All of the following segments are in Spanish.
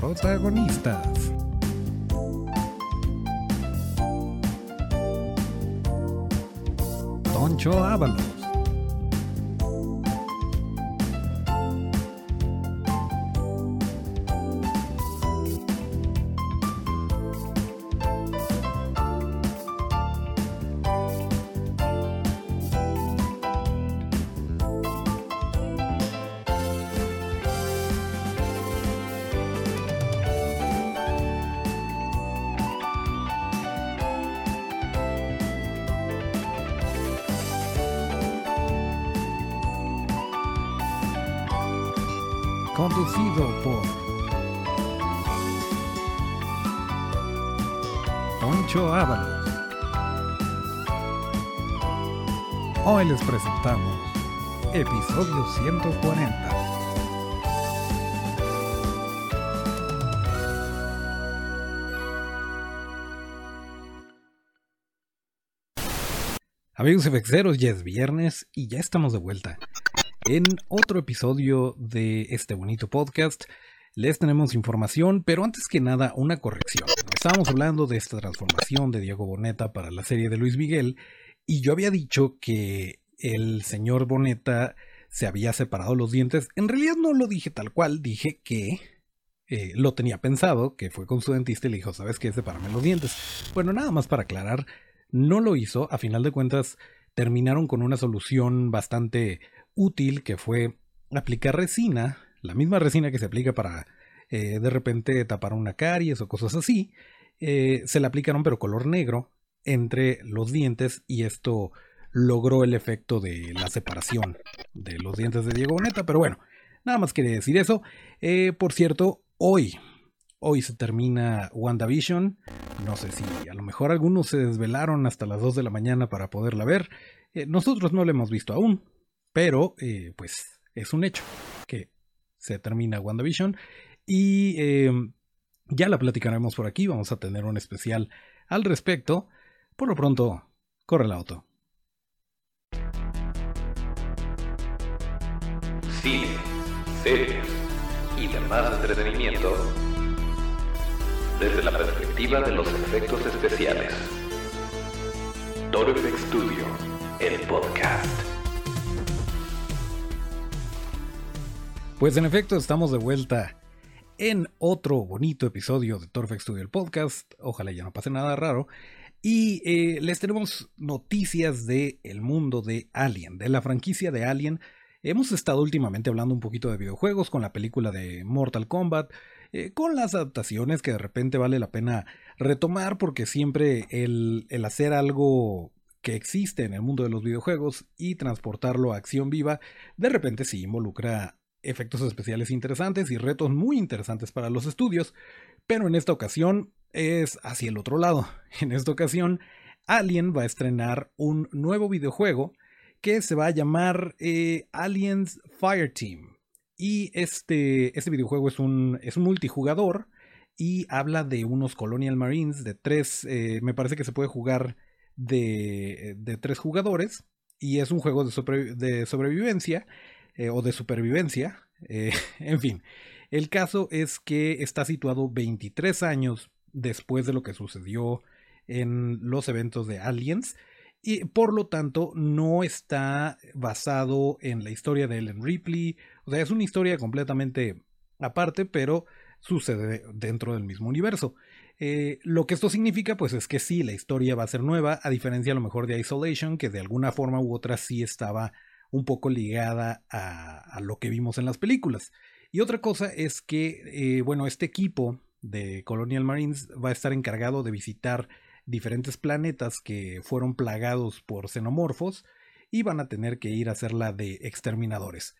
Protagonistas. Toncho Ábalos. Hoy les presentamos episodio 140. Amigos efexeros, ya es viernes y ya estamos de vuelta. En otro episodio de este bonito podcast les tenemos información, pero antes que nada una corrección. Estábamos hablando de esta transformación de Diego Boneta para la serie de Luis Miguel y yo había dicho que el señor Boneta se había separado los dientes. En realidad no lo dije tal cual, dije que eh, lo tenía pensado, que fue con su dentista y le dijo, ¿sabes qué? Separame los dientes. Bueno, nada más para aclarar, no lo hizo, a final de cuentas terminaron con una solución bastante útil que fue aplicar resina, la misma resina que se aplica para eh, de repente tapar una caries o cosas así, eh, se le aplicaron pero color negro entre los dientes y esto logró el efecto de la separación de los dientes de Diego Boneta, pero bueno, nada más quería decir eso. Eh, por cierto, hoy, hoy se termina WandaVision, no sé si a lo mejor algunos se desvelaron hasta las 2 de la mañana para poderla ver, nosotros no la hemos visto aún, pero, eh, pues, es un hecho que se termina WandaVision. Y eh, ya la platicaremos por aquí. Vamos a tener un especial al respecto. Por lo pronto, corre el auto. Cine, series y demás entretenimiento desde la perspectiva de los efectos especiales. Toro Studio, el podcast. Pues en efecto, estamos de vuelta en otro bonito episodio de Torfex Studio el podcast. Ojalá ya no pase nada raro. Y eh, les tenemos noticias del el mundo de Alien, de la franquicia de Alien. Hemos estado últimamente hablando un poquito de videojuegos con la película de Mortal Kombat, eh, con las adaptaciones que de repente vale la pena retomar porque siempre el, el hacer algo que existe en el mundo de los videojuegos y transportarlo a acción viva, de repente sí involucra efectos especiales interesantes y retos muy interesantes para los estudios, pero en esta ocasión es hacia el otro lado. En esta ocasión, Alien va a estrenar un nuevo videojuego que se va a llamar eh, Aliens Fireteam. Y este, este videojuego es un, es un multijugador y habla de unos Colonial Marines de tres, eh, me parece que se puede jugar de, de tres jugadores y es un juego de, sobrevivencia eh, o de supervivencia. En fin, el caso es que está situado 23 años después de lo que sucedió en los eventos de Aliens y por lo tanto no está basado en la historia de Ellen Ripley. O sea, es una historia completamente aparte, pero sucede dentro del mismo universo. Eh, lo que esto significa, pues es que sí, la historia va a ser nueva, a diferencia a lo mejor de Isolation, que de alguna forma u otra sí estaba un poco ligada a, lo que vimos en las películas. Y otra cosa es que, eh, bueno, este equipo de Colonial Marines va a estar encargado de visitar diferentes planetas que fueron plagados por xenomorfos y van a tener que ir a hacer la de exterminadores.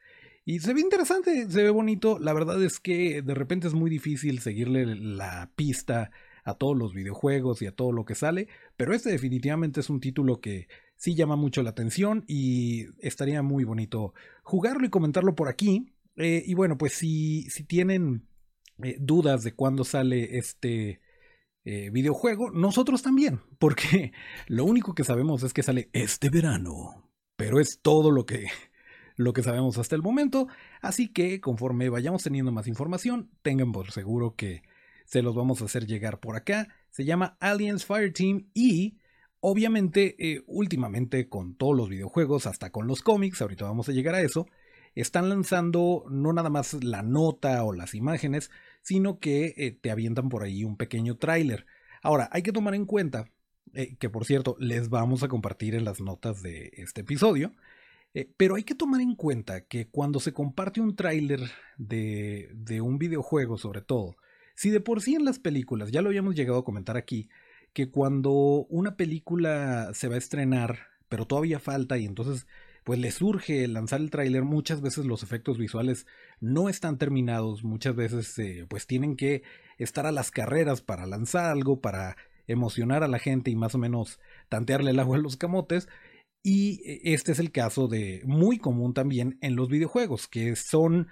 Y se ve interesante, se ve bonito. La verdad es que de repente es muy difícil seguirle la pista a todos los videojuegos y a todo lo que sale, pero este definitivamente es un título que sí llama mucho la atención y estaría muy bonito jugarlo y comentarlo por aquí. Eh, y bueno, pues si, si tienen eh, dudas de cuándo sale este eh, videojuego, nosotros también, porque lo único que sabemos es que sale este verano, pero es todo lo que, lo que sabemos hasta el momento. Así que conforme vayamos teniendo más información, tengan por seguro que se los vamos a hacer llegar por acá. Se llama Aliens Fireteam y obviamente eh, últimamente con todos los videojuegos, hasta con los cómics, ahorita vamos a llegar a eso, están lanzando no nada más la nota o las imágenes, sino que eh, te avientan por ahí un pequeño tráiler. Ahora, hay que tomar en cuenta eh, que por cierto les vamos a compartir en las notas de este episodio, eh, pero hay que tomar en cuenta que cuando se comparte un tráiler de, de un videojuego sobre todo, si de por sí en las películas, ya lo habíamos llegado a comentar aquí, que cuando una película se va a estrenar, pero todavía falta y entonces pues le surge lanzar el tráiler, muchas veces los efectos visuales no están terminados, muchas veces eh, pues tienen que estar a las carreras para lanzar algo, para emocionar a la gente y más o menos tantearle el agua a los camotes. Y eh, este es el caso de muy común también en los videojuegos, que son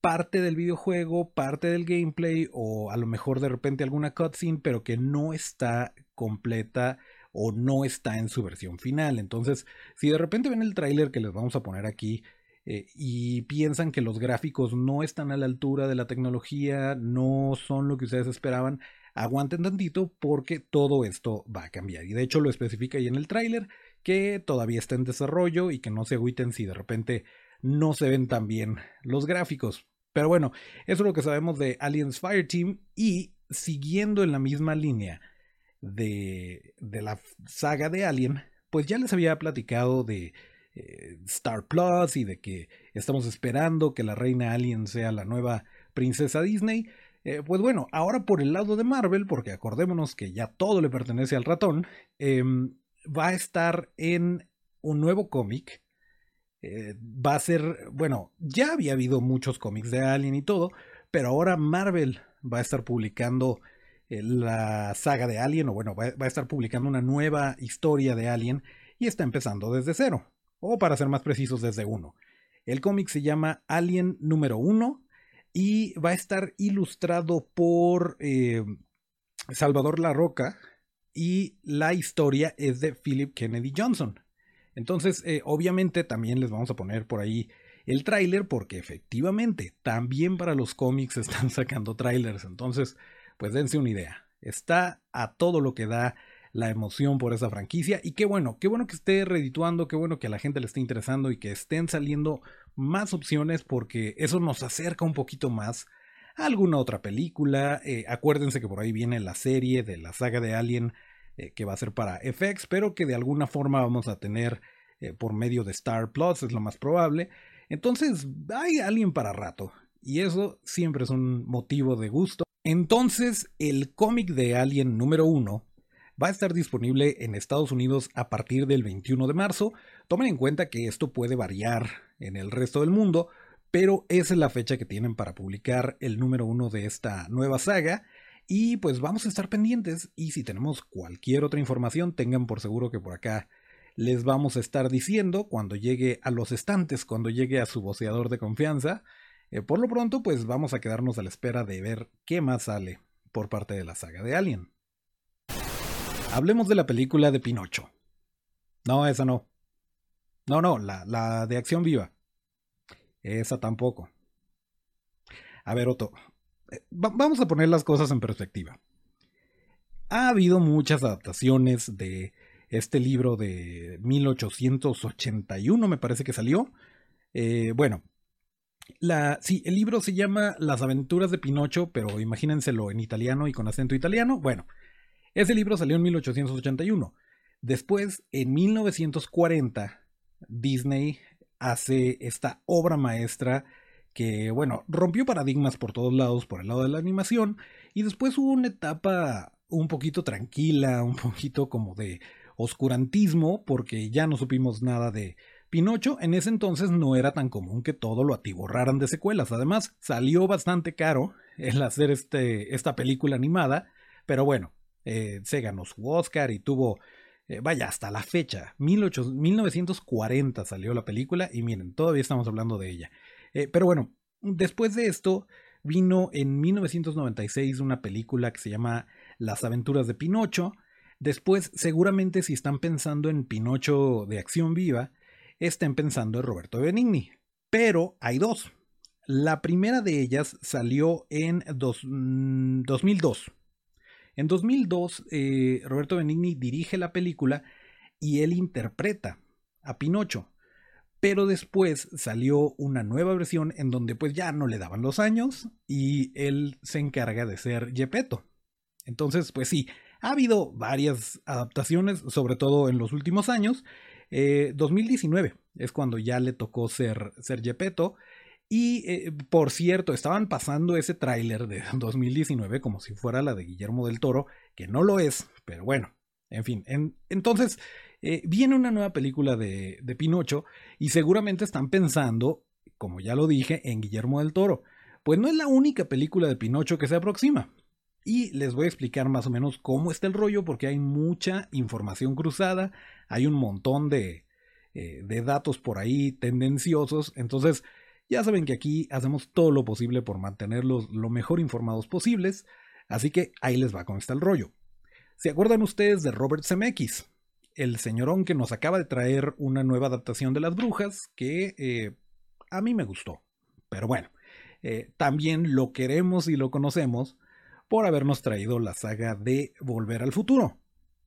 parte del videojuego, parte del gameplay o a lo mejor de repente alguna cutscene, pero que no está completa o no está en su versión final. Entonces, si de repente ven el tráiler que les vamos a poner aquí eh, y piensan que los gráficos no están a la altura de la tecnología, no son lo que ustedes esperaban, aguanten tantito porque todo esto va a cambiar. Y de hecho lo especifica ahí en el tráiler que todavía está en desarrollo y que no se agüiten si de repente no se ven tan bien los gráficos. Pero bueno, eso es lo que sabemos de Aliens Fireteam y siguiendo en la misma línea de, de la saga de Alien, pues ya les había platicado de eh, Star Plus y de que estamos esperando que la reina Alien sea la nueva princesa Disney. Eh, pues bueno, ahora por el lado de Marvel, porque acordémonos que ya todo le pertenece al ratón, em, va a estar en un nuevo cómic. Eh, va a ser, bueno, ya había habido muchos cómics de Alien y todo, pero ahora Marvel va a estar publicando la saga de Alien, o bueno, va, a estar publicando una nueva historia de Alien y está empezando desde cero, o para ser más precisos, desde uno. El cómic se llama Alien número uno y va a estar ilustrado por eh, Salvador La Roca y la historia es de Philip Kennedy Johnson. Entonces, eh, obviamente también les vamos a poner por ahí el tráiler porque efectivamente también para los cómics están sacando trailers. Entonces, pues dense una idea. Está a todo lo que da la emoción por esa franquicia y qué bueno, qué bueno que esté redituando, qué bueno que a la gente le esté interesando y que estén saliendo más opciones porque eso nos acerca un poquito más a alguna otra película. Eh, acuérdense que por ahí viene la serie de la saga de Alien eh, que va a ser para FX, pero que de alguna forma vamos a tener eh, por medio de Star Plus, es lo más probable. Entonces hay Alien para rato y eso siempre es un motivo de gusto. Entonces, el cómic de Alien número 1 va a estar disponible en Estados Unidos a partir del 21 de marzo. Tomen en cuenta que esto puede variar en el resto del mundo, pero esa es la fecha que tienen para publicar el número 1 de esta nueva saga. Y pues vamos a estar pendientes y si tenemos cualquier otra información, tengan por seguro que por acá les vamos a estar diciendo cuando llegue a los estantes, cuando llegue a su voceador de confianza. Eh, por lo pronto, pues vamos a quedarnos a la espera de ver qué más sale por parte de la saga de Alien. Hablemos de la película de Pinocho. No, esa no. No, no, la, de acción viva. Esa tampoco. A ver, Otto, eh, vamos a poner las cosas en perspectiva. Ha habido muchas adaptaciones de este libro de 1881, me parece que salió. Eh, bueno, la, sí, el libro se llama Las aventuras de Pinocho, pero imagínenselo en italiano y con acento italiano. Bueno, ese libro salió en 1881. Después, en 1940, Disney hace esta obra maestra que, bueno, rompió paradigmas por todos lados, por el lado de la animación, y después hubo una etapa un poquito tranquila, un poquito como de oscurantismo, porque ya no supimos nada de Pinocho en ese entonces no era tan común que todo lo atiborraran de secuelas. Además, salió bastante caro el hacer este, esta película animada, pero bueno, eh, se ganó su Oscar y tuvo, eh, vaya, hasta la fecha, 1940 salió la película y miren, todavía estamos hablando de ella. Eh, pero bueno, después de esto vino en 1996 una película que se llama Las aventuras de Pinocho. Después, seguramente si están pensando en Pinocho de acción viva, estén pensando en Roberto Benigni. pero hay dos. La primera de ellas salió en 2002. En 2002, eh, Roberto Benigni dirige la película y él interpreta a Pinocho. Pero después salió una nueva versión en donde pues ya no le daban los años y él se encarga de ser Gepetto. Entonces, pues sí, ha habido varias adaptaciones, sobre todo en los últimos años. 2019 eh, es cuando ya le tocó ser, ser Gepetto. Y eh, por cierto, estaban pasando ese tráiler de 2019 como si fuera la de Guillermo del Toro, que no lo es, pero bueno, en fin. entonces, eh, viene una nueva película de, de Pinocho y seguramente están pensando, como ya lo dije, en Guillermo del Toro. Pues no es la única película de Pinocho que se aproxima. Y les voy a explicar más o menos cómo está el rollo porque hay mucha información cruzada, hay un montón de, eh, de datos por ahí tendenciosos. Entonces, ya saben que aquí hacemos todo lo posible por mantenerlos lo mejor informados posibles. Así que ahí les va con está el rollo. ¿Se acuerdan ustedes de Robert Zemeckis? El señorón que nos acaba de traer una nueva adaptación de Las Brujas que eh, a mí me gustó. Pero bueno, eh, también lo queremos y lo conocemos por habernos traído la saga de Volver al Futuro.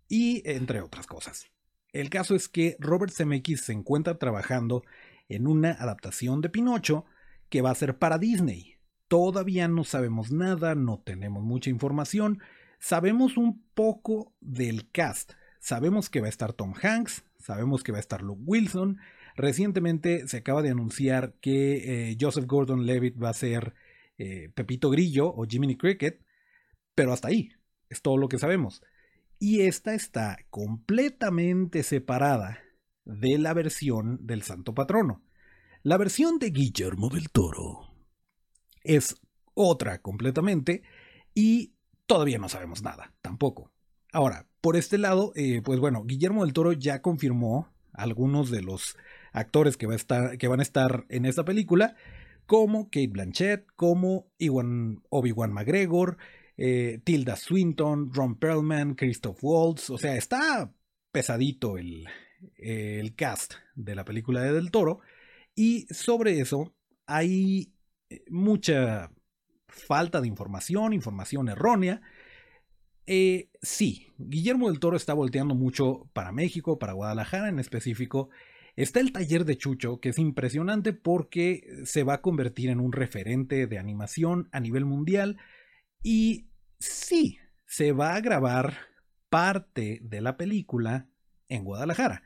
Y entre otras cosas. El caso es que Robert Zemeckis se encuentra trabajando en una adaptación de Pinocho que va a ser para Disney. Todavía no sabemos nada, no tenemos mucha información, sabemos un poco del cast. Sabemos que va a estar Tom Hanks, sabemos que va a estar Luke Wilson. Recientemente se acaba de anunciar que eh, Joseph Gordon-Levitt va a ser eh, Pepito Grillo o Jiminy Cricket, pero hasta ahí es todo lo que sabemos. Y esta está completamente separada de la versión del Santo Patrono. La versión de Guillermo del Toro es otra completamente y todavía no sabemos nada, tampoco. Ahora, por este lado, eh, pues bueno, Guillermo del Toro ya confirmó algunos de los actores que, va a estar, que van a estar en esta película, como Kate Blanchett, como Obi-Wan McGregor, eh, Tilda Swinton, Ron Perlman, Christoph Waltz, o sea, está pesadito el, el cast de la película de Del Toro. Y sobre eso hay eh, mucha falta de información, información errónea. Eh, sí, Guillermo del Toro está volteando mucho para México, para Guadalajara en específico. Está el taller de Chucho, que es impresionante porque se va a convertir en un referente de animación a nivel mundial. Y sí, se va a grabar parte de la película en Guadalajara.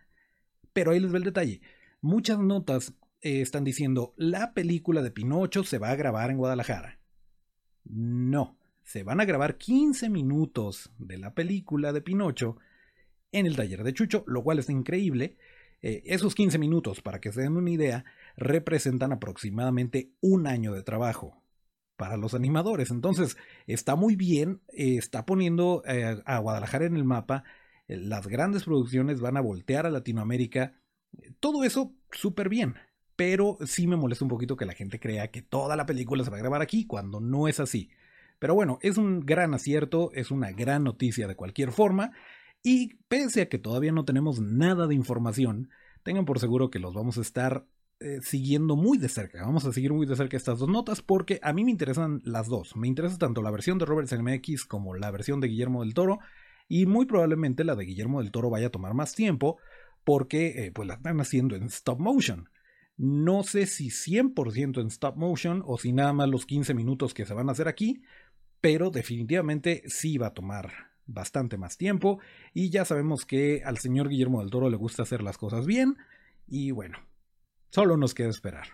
Pero ahí les ve el detalle. Muchas notas eh, están diciendo, la película de Pinocho se va a grabar en Guadalajara. No, se van a grabar 15 minutos de la película de Pinocho en el taller de Chucho, lo cual es increíble. Eh, esos 15 minutos, para que se den una idea, representan aproximadamente un año de trabajo para los animadores. Entonces, está muy bien, eh, está poniendo a Guadalajara en el mapa eh, las grandes producciones van a voltear a Latinoamérica. Todo eso súper bien. Pero sí me molesta un poquito que la gente crea que toda la película se va a grabar aquí cuando no es así. Pero bueno, es un gran acierto, es una gran noticia de cualquier forma. Y pese a que todavía no tenemos nada de información, tengan por seguro que los vamos a estar eh, siguiendo muy de cerca. Vamos a seguir muy de cerca estas dos notas porque a mí me interesan las dos. Me interesa tanto la versión de Robert Zemeckis como la versión de Guillermo del Toro y muy probablemente la de Guillermo del Toro vaya a tomar más tiempo porque eh, pues la están haciendo en stop motion. No sé si 100% en stop motion o si nada más los 15 minutos que se van a hacer aquí, pero definitivamente sí va a tomar bastante más tiempo y ya sabemos que al señor Guillermo del Toro le gusta hacer las cosas bien y bueno, solo nos queda esperar.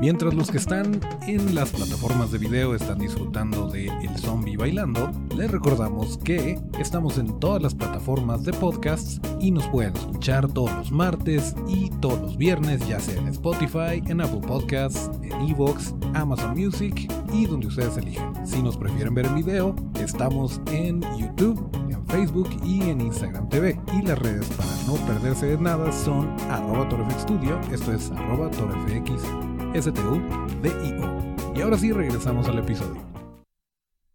Mientras los que están en las plataformas de video están disfrutando de El Zombie Bailando, les recordamos que estamos en todas las plataformas de podcasts y nos pueden escuchar todos los martes y todos los viernes, ya sea en Spotify, en Apple Podcasts, en Evox, Amazon Music y donde ustedes eligen. Si nos prefieren ver en video, estamos en YouTube, Facebook y en Instagram TV. Y las redes para no perderse de nada son arroba esto es arroba STU-DIO. Y ahora sí regresamos al episodio.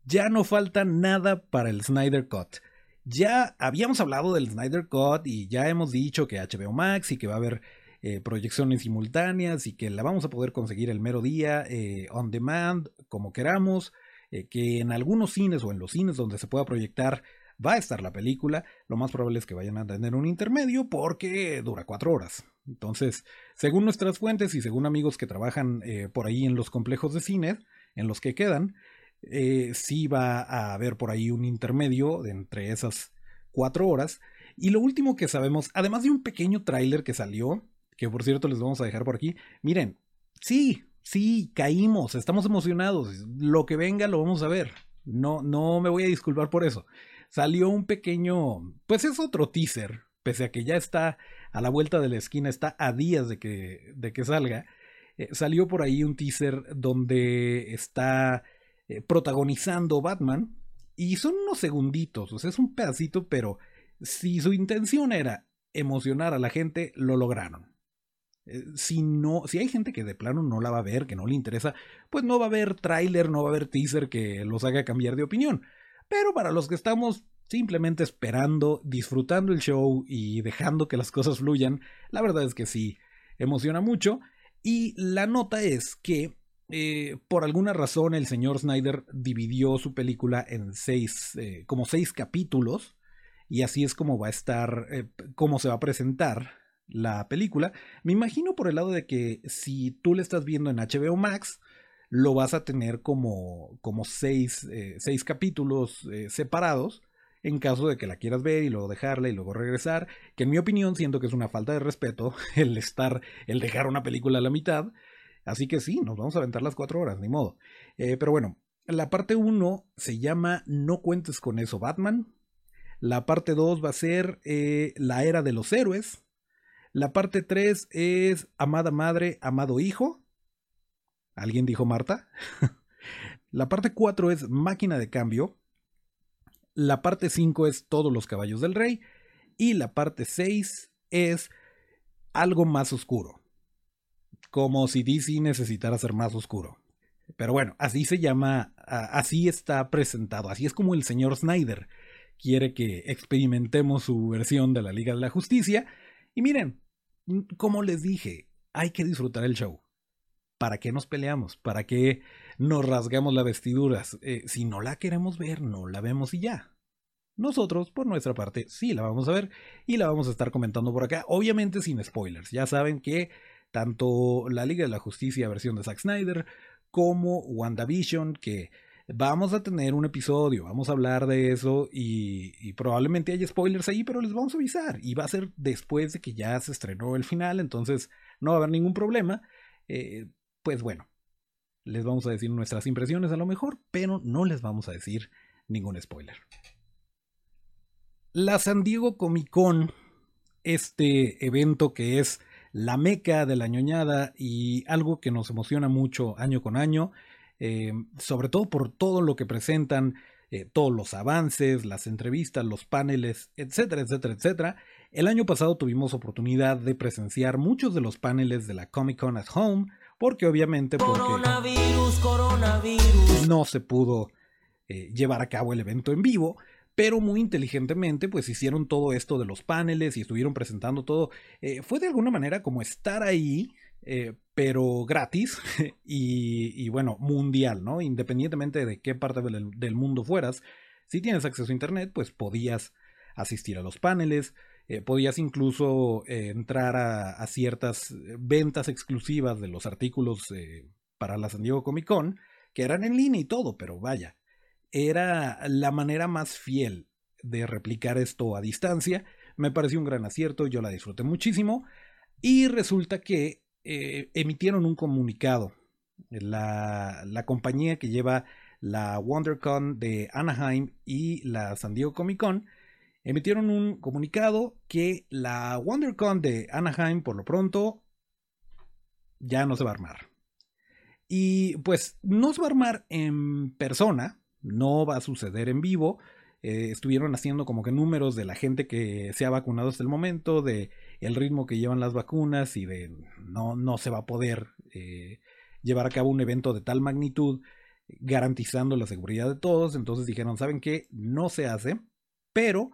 Ya no falta nada para el Snyder Cut. Ya habíamos hablado del Snyder Cut y ya hemos dicho que HBO Max y que va a haber eh, proyecciones simultáneas y que la vamos a poder conseguir el mero día, eh, on demand, como queramos, eh, que en algunos cines o en los cines donde se pueda proyectar va a estar la película, lo más probable es que vayan a tener un intermedio porque dura cuatro horas. Entonces, según nuestras fuentes y según amigos que trabajan por ahí en los complejos de cine, en los que quedan, eh, sí va a haber por ahí un intermedio entre esas cuatro horas. Y lo último que sabemos, además de un pequeño tráiler que salió, que por cierto les vamos a dejar por aquí, miren, sí, sí, caímos, estamos emocionados, lo que venga lo vamos a ver. No, no me voy a disculpar por eso. Salió un pequeño, pues es otro teaser, pese a que ya está a la vuelta de la esquina, está a días de que, de que salga. Eh, salió por ahí un teaser donde está eh, protagonizando Batman. Y son unos segunditos, o sea, es un pedacito, pero si su intención era emocionar a la gente, lo lograron. Eh, si no, si hay gente que de plano no la va a ver, que no le interesa, pues no va a haber tráiler, no va a haber teaser que los haga cambiar de opinión. Pero para los que estamos simplemente esperando, disfrutando el show y dejando que las cosas fluyan, la verdad es que sí, emociona mucho. Y la nota es que eh, por alguna razón el señor Snyder dividió su película en seis, eh, como seis capítulos, y así es como va a estar, eh, cómo se va a presentar la película. Me imagino por el lado de que si tú le estás viendo en HBO Max, lo vas a tener como, como seis, seis capítulos separados en caso de que la quieras ver y luego dejarla y luego regresar, que en mi opinión siento que es una falta de respeto el estar, el dejar una película a la mitad, Así que sí, nos vamos a aventar las cuatro horas, ni modo. Eh, pero bueno, la parte 1 se llama No cuentes con eso, Batman. La parte 2 va a ser eh, La era de los héroes. La parte 3 es Amada Madre, Amado Hijo. ¿Alguien dijo Marta? la parte 4 es Máquina de Cambio. La parte 5 es Todos los Caballos del Rey. Y la parte 6 es Algo más oscuro como si DC necesitara ser más oscuro. Pero bueno, así se llama, así está presentado, así es como el señor Snyder quiere que experimentemos su versión de la Liga de la Justicia. Y miren, como les dije, hay que disfrutar el show. ¿Para qué nos peleamos? ¿Para qué nos rasgamos las vestiduras? Eh, si no la queremos ver, no la vemos y ya. Nosotros, por nuestra parte, sí la vamos a ver y la vamos a estar comentando por acá, obviamente sin spoilers. Ya saben que tanto la Liga de la Justicia versión de Zack Snyder como WandaVision, que vamos a tener un episodio, vamos a hablar de eso y, probablemente haya spoilers ahí, pero les vamos a avisar y va a ser después de que ya se estrenó el final, entonces no va a haber ningún problema. Eh, pues bueno, les vamos a decir nuestras impresiones a lo mejor, pero no les vamos a decir ningún spoiler. La San Diego Comic Con, este evento que es la meca de la ñoñada y algo que nos emociona mucho año con año, eh, sobre todo por todo lo que presentan, eh, todos los avances, las entrevistas, los paneles, etcétera, etcétera, etcétera. El año pasado tuvimos oportunidad de presenciar muchos de los paneles de la Comic Con at Home, porque obviamente no se pudo eh, llevar a cabo el evento en vivo, pero muy inteligentemente pues hicieron todo esto de los paneles y estuvieron presentando todo. Eh, fue de alguna manera como estar ahí, eh, pero gratis y, bueno, mundial, ¿no? Independientemente de qué parte del, mundo fueras, si tienes acceso a Internet, pues podías asistir a los paneles, eh, podías incluso entrar a, ciertas ventas exclusivas de los artículos para la San Diego Comic Con, que eran en línea y todo, pero vaya, era la manera más fiel de replicar esto a distancia. Me pareció un gran acierto, yo la disfruté muchísimo. Y resulta que eh, emitieron un comunicado. La, la, compañía que lleva la WonderCon de Anaheim y la San Diego Comic Con emitieron un comunicado que la WonderCon de Anaheim por lo pronto ya no se va a armar. Y pues no se va a armar en persona, no va a suceder en vivo. Eh, estuvieron haciendo como que números de la gente que se ha vacunado hasta el momento, de el ritmo que llevan las vacunas y de no, no se va a poder eh, llevar a cabo un evento de tal magnitud garantizando la seguridad de todos. Entonces dijeron, ¿saben qué? No se hace. pero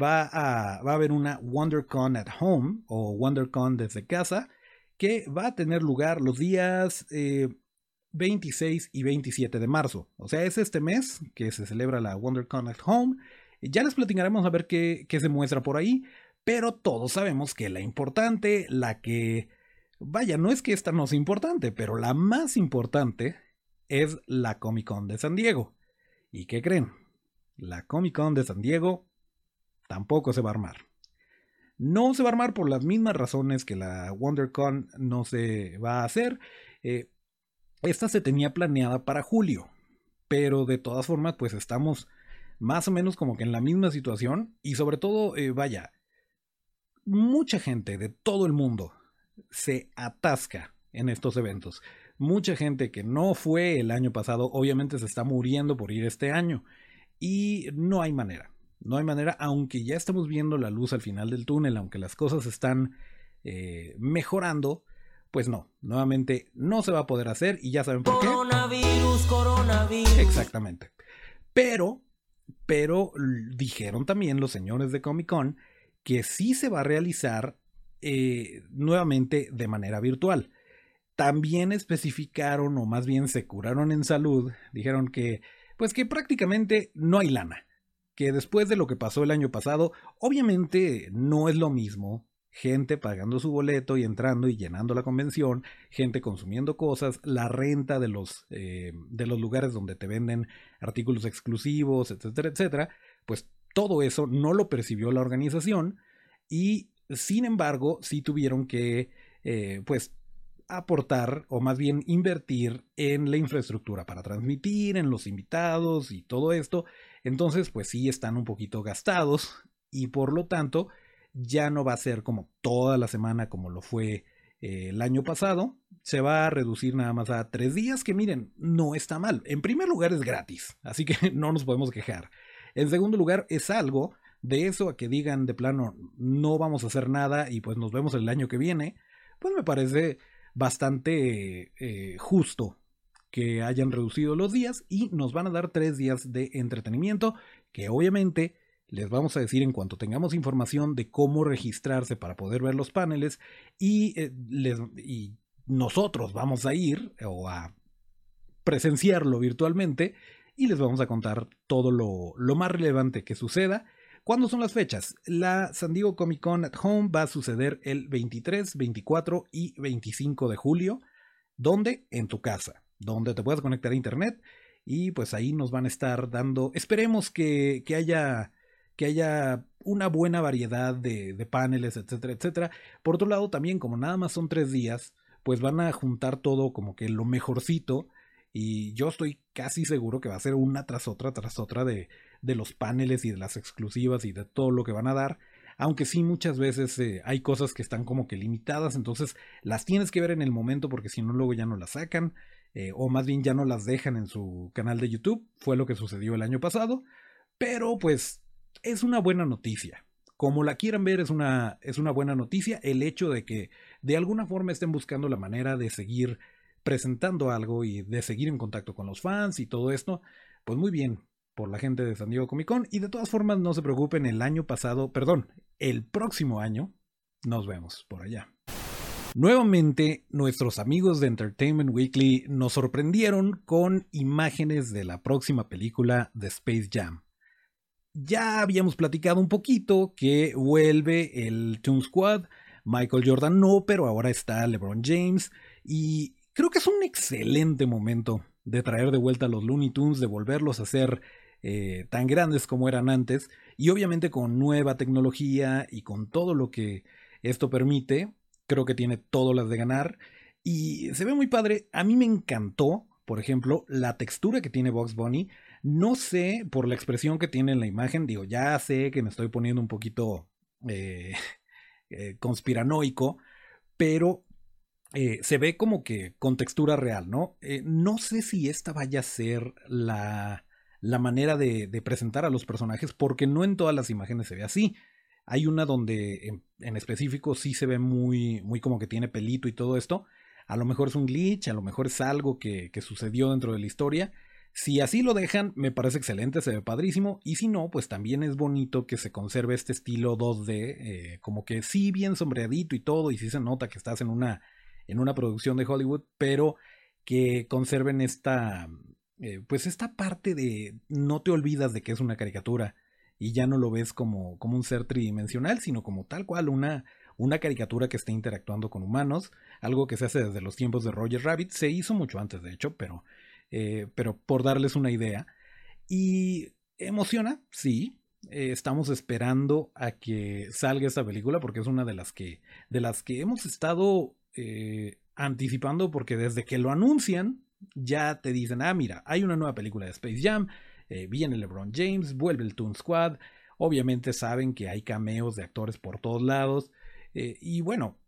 va a, haber una WonderCon at Home o WonderCon desde casa que va a tener lugar los días 26 eh, y 27 de marzo. O sea, es este mes que se celebra la WonderCon at Home. Ya les platicaremos a ver qué, qué se muestra por ahí, pero todos sabemos que la importante, la que... Vaya, no es que esta no sea importante, pero la más importante es la Comic Con de San Diego. ¿Y qué creen? La Comic Con de San Diego tampoco se va a armar. No se va a armar por las mismas razones que la WonderCon no se va a hacer. Eh, esta se tenía planeada para julio, pero de todas formas, pues estamos más o menos como que en la misma situación y sobre todo, eh, vaya, mucha gente de todo el mundo se atasca en estos eventos. Mucha gente que no fue el año pasado, obviamente se está muriendo por ir este año y no hay manera. No hay manera, aunque ya estamos viendo la luz al final del túnel, aunque las cosas están eh, mejorando, pues no, nuevamente no se va a poder hacer y ya saben por qué. Coronavirus, coronavirus. Exactamente. Pero, pero dijeron también los señores de Comic Con que sí se va a realizar eh, nuevamente de manera virtual. También especificaron, o más bien se curaron en salud, dijeron que, pues que prácticamente no hay lana que después de lo que pasó el año pasado, obviamente no es lo mismo gente pagando su boleto y entrando y llenando la convención, gente consumiendo cosas, la renta de los, eh, de los lugares donde te venden artículos exclusivos, etcétera, etcétera, pues todo eso no lo percibió la organización y sin embargo sí tuvieron que eh, pues aportar o más bien invertir en la infraestructura para transmitir, en los invitados y todo esto entonces, pues sí están un poquito gastados y por lo tanto ya no va a ser como toda la semana como lo fue eh, el año pasado. Se va a reducir nada más a tres días, que miren, no está mal. En primer lugar es gratis, así que no nos podemos quejar. En segundo lugar es algo de eso a que digan de plano no vamos a hacer nada y pues nos vemos el año que viene, pues me parece bastante eh, justo que hayan reducido los días y nos van a dar tres días de entretenimiento que obviamente les vamos a decir en cuanto tengamos información de cómo registrarse para poder ver los paneles y, eh, y nosotros vamos a ir o a presenciarlo virtualmente y les vamos a contar todo lo, lo más relevante que suceda. ¿Cuándo son las fechas? La San Diego Comic Con at Home va a suceder el 23, 24 y 25 de julio. ¿Dónde? En tu casa donde te puedas conectar a internet y pues ahí nos van a estar dando, esperemos que, haya que haya una buena variedad de, de, paneles, etcétera, etcétera. Por otro lado, también como nada más son tres días, pues van a juntar todo como que lo mejorcito. Y yo estoy casi seguro que va a ser una tras otra, tras otra de, de los paneles y de las exclusivas y de todo lo que van a dar. Aunque sí muchas veces eh, hay cosas que están como que limitadas, entonces las tienes que ver en el momento porque si no luego ya no las sacan. Eh, o más bien ya no las dejan en su canal de YouTube, fue lo que sucedió el año pasado, pero pues es una buena noticia. Como la quieran ver, es una, es una buena noticia el hecho de que de alguna forma estén buscando la manera de seguir presentando algo y de seguir en contacto con los fans y todo esto, pues muy bien por la gente de San Diego Comic Con y de todas formas no se preocupen, el año pasado, perdón, el próximo año nos vemos por allá. Nuevamente, nuestros amigos de Entertainment Weekly nos sorprendieron con imágenes de la próxima película de Space Jam. Ya habíamos platicado un poquito que vuelve el Toon Squad, Michael Jordan no, pero ahora está LeBron James y creo que es un excelente momento de traer de vuelta a los Looney Tunes, de volverlos a ser eh, tan grandes como eran antes y obviamente con nueva tecnología y con todo lo que esto permite, creo que tiene todas las de ganar. Y se ve muy padre. A mí me encantó, por ejemplo, la textura que tiene Box Bunny. No sé por la expresión que tiene en la imagen. Digo, ya sé que me estoy poniendo un poquito eh, eh, conspiranoico. Pero eh, se ve como que con textura real, ¿no? no sé si esta vaya a ser la, la manera de, presentar a los personajes, porque no en todas las imágenes se ve así. Hay una donde en, específico sí se ve muy, muy como que tiene pelito y todo esto. A lo mejor es un glitch, a lo mejor es algo que, sucedió dentro de la historia. Si así lo dejan, me parece excelente, se ve padrísimo. Y si no, pues también es bonito que se conserve este estilo 2D, eh, como que sí bien sombreadito y todo, y sí se nota que estás en una, en una producción de Hollywood, pero que conserven esta, eh, pues esta parte de no te olvidas de que es una caricatura y ya no lo ves como, como un ser tridimensional, sino como tal cual una, una caricatura que está interactuando con humanos, algo que se hace desde los tiempos de Roger Rabbit, se hizo mucho antes de hecho, pero, eh, pero por darles una idea. Y emociona, sí, eh, estamos esperando a que salga esta película porque es una de las que, de las que hemos estado anticipando porque desde que lo anuncian ya te dicen, ah, mira, hay una nueva película de Space Jam, viene LeBron James, vuelve el Toon Squad, obviamente saben que hay cameos de actores por todos lados, eh, y bueno,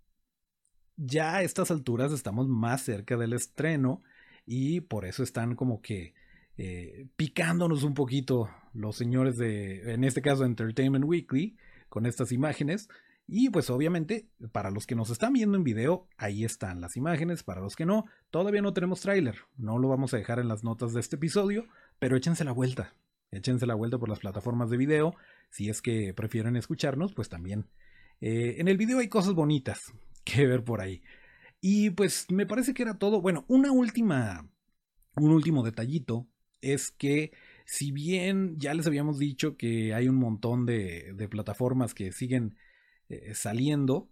ya a estas alturas estamos más cerca del estreno y por eso están como que eh, picándonos un poquito los señores de, en este caso, Entertainment Weekly, con estas imágenes. Y pues obviamente, para los que nos están viendo en video, ahí están las imágenes. Para los que no, todavía no tenemos tráiler. No lo vamos a dejar en las notas de este episodio, pero échense la vuelta. Échense la vuelta por las plataformas de video. Si es que prefieren escucharnos, pues también eh, en el video hay cosas bonitas que ver por ahí. Y pues me parece que era todo. Bueno, una última, un último detallito es que si bien ya les habíamos dicho que hay un montón de, plataformas que siguen eh, saliendo,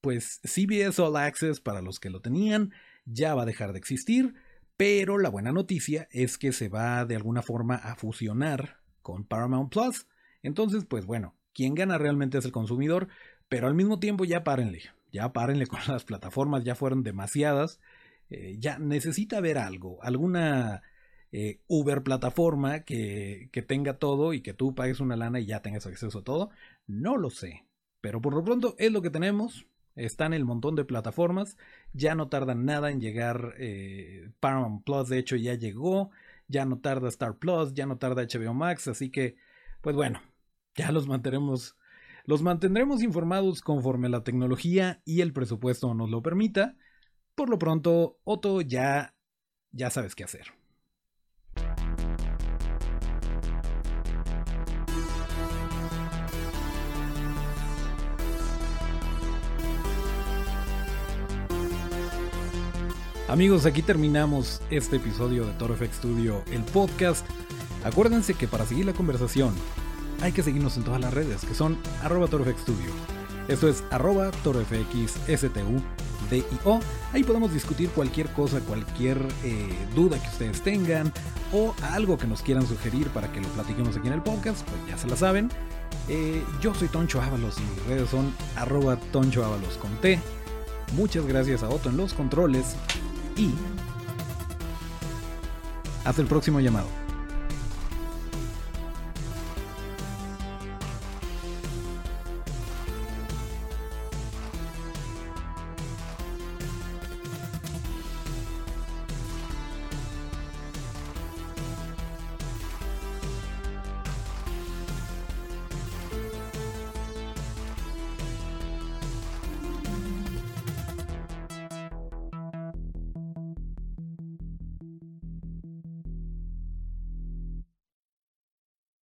pues CBS All Access para los que lo tenían ya va a dejar de existir, pero la buena noticia es que se va de alguna forma a fusionar con Paramount Plus. Entonces, pues bueno, quien gana realmente es el consumidor, pero al mismo tiempo ya párenle, ya párenle con las plataformas, ya fueron demasiadas, eh, ya necesita haber algo, alguna eh, Uber plataforma que, que tenga todo y que tú pagues una lana y ya tengas acceso a todo, no lo sé, pero por lo pronto es lo que tenemos, están el montón de plataformas, ya no tarda nada en llegar eh, Paramount Plus, de hecho ya llegó, ya no tarda Star Plus, ya no tarda HBO Max, así que, pues bueno, ya los los mantendremos informados conforme la tecnología y el presupuesto nos lo permita. Por lo pronto, Otto ya ya sabes qué hacer. Amigos, aquí terminamos este episodio de Toro FX Studio, el podcast. Acuérdense que para seguir la conversación hay que seguirnos en todas las redes, que son arroba torofxstudio. Esto es arroba torofxstudio. Ahí podemos discutir cualquier cosa, cualquier eh, duda que ustedes tengan o algo que nos quieran sugerir para que lo platiquemos aquí en el podcast, pues ya se la saben. Eh, yo soy Toncho Ábalos y mis redes son arroba Toncho Ábalos con T. Muchas gracias a Otto en los controles y hasta el próximo llamado.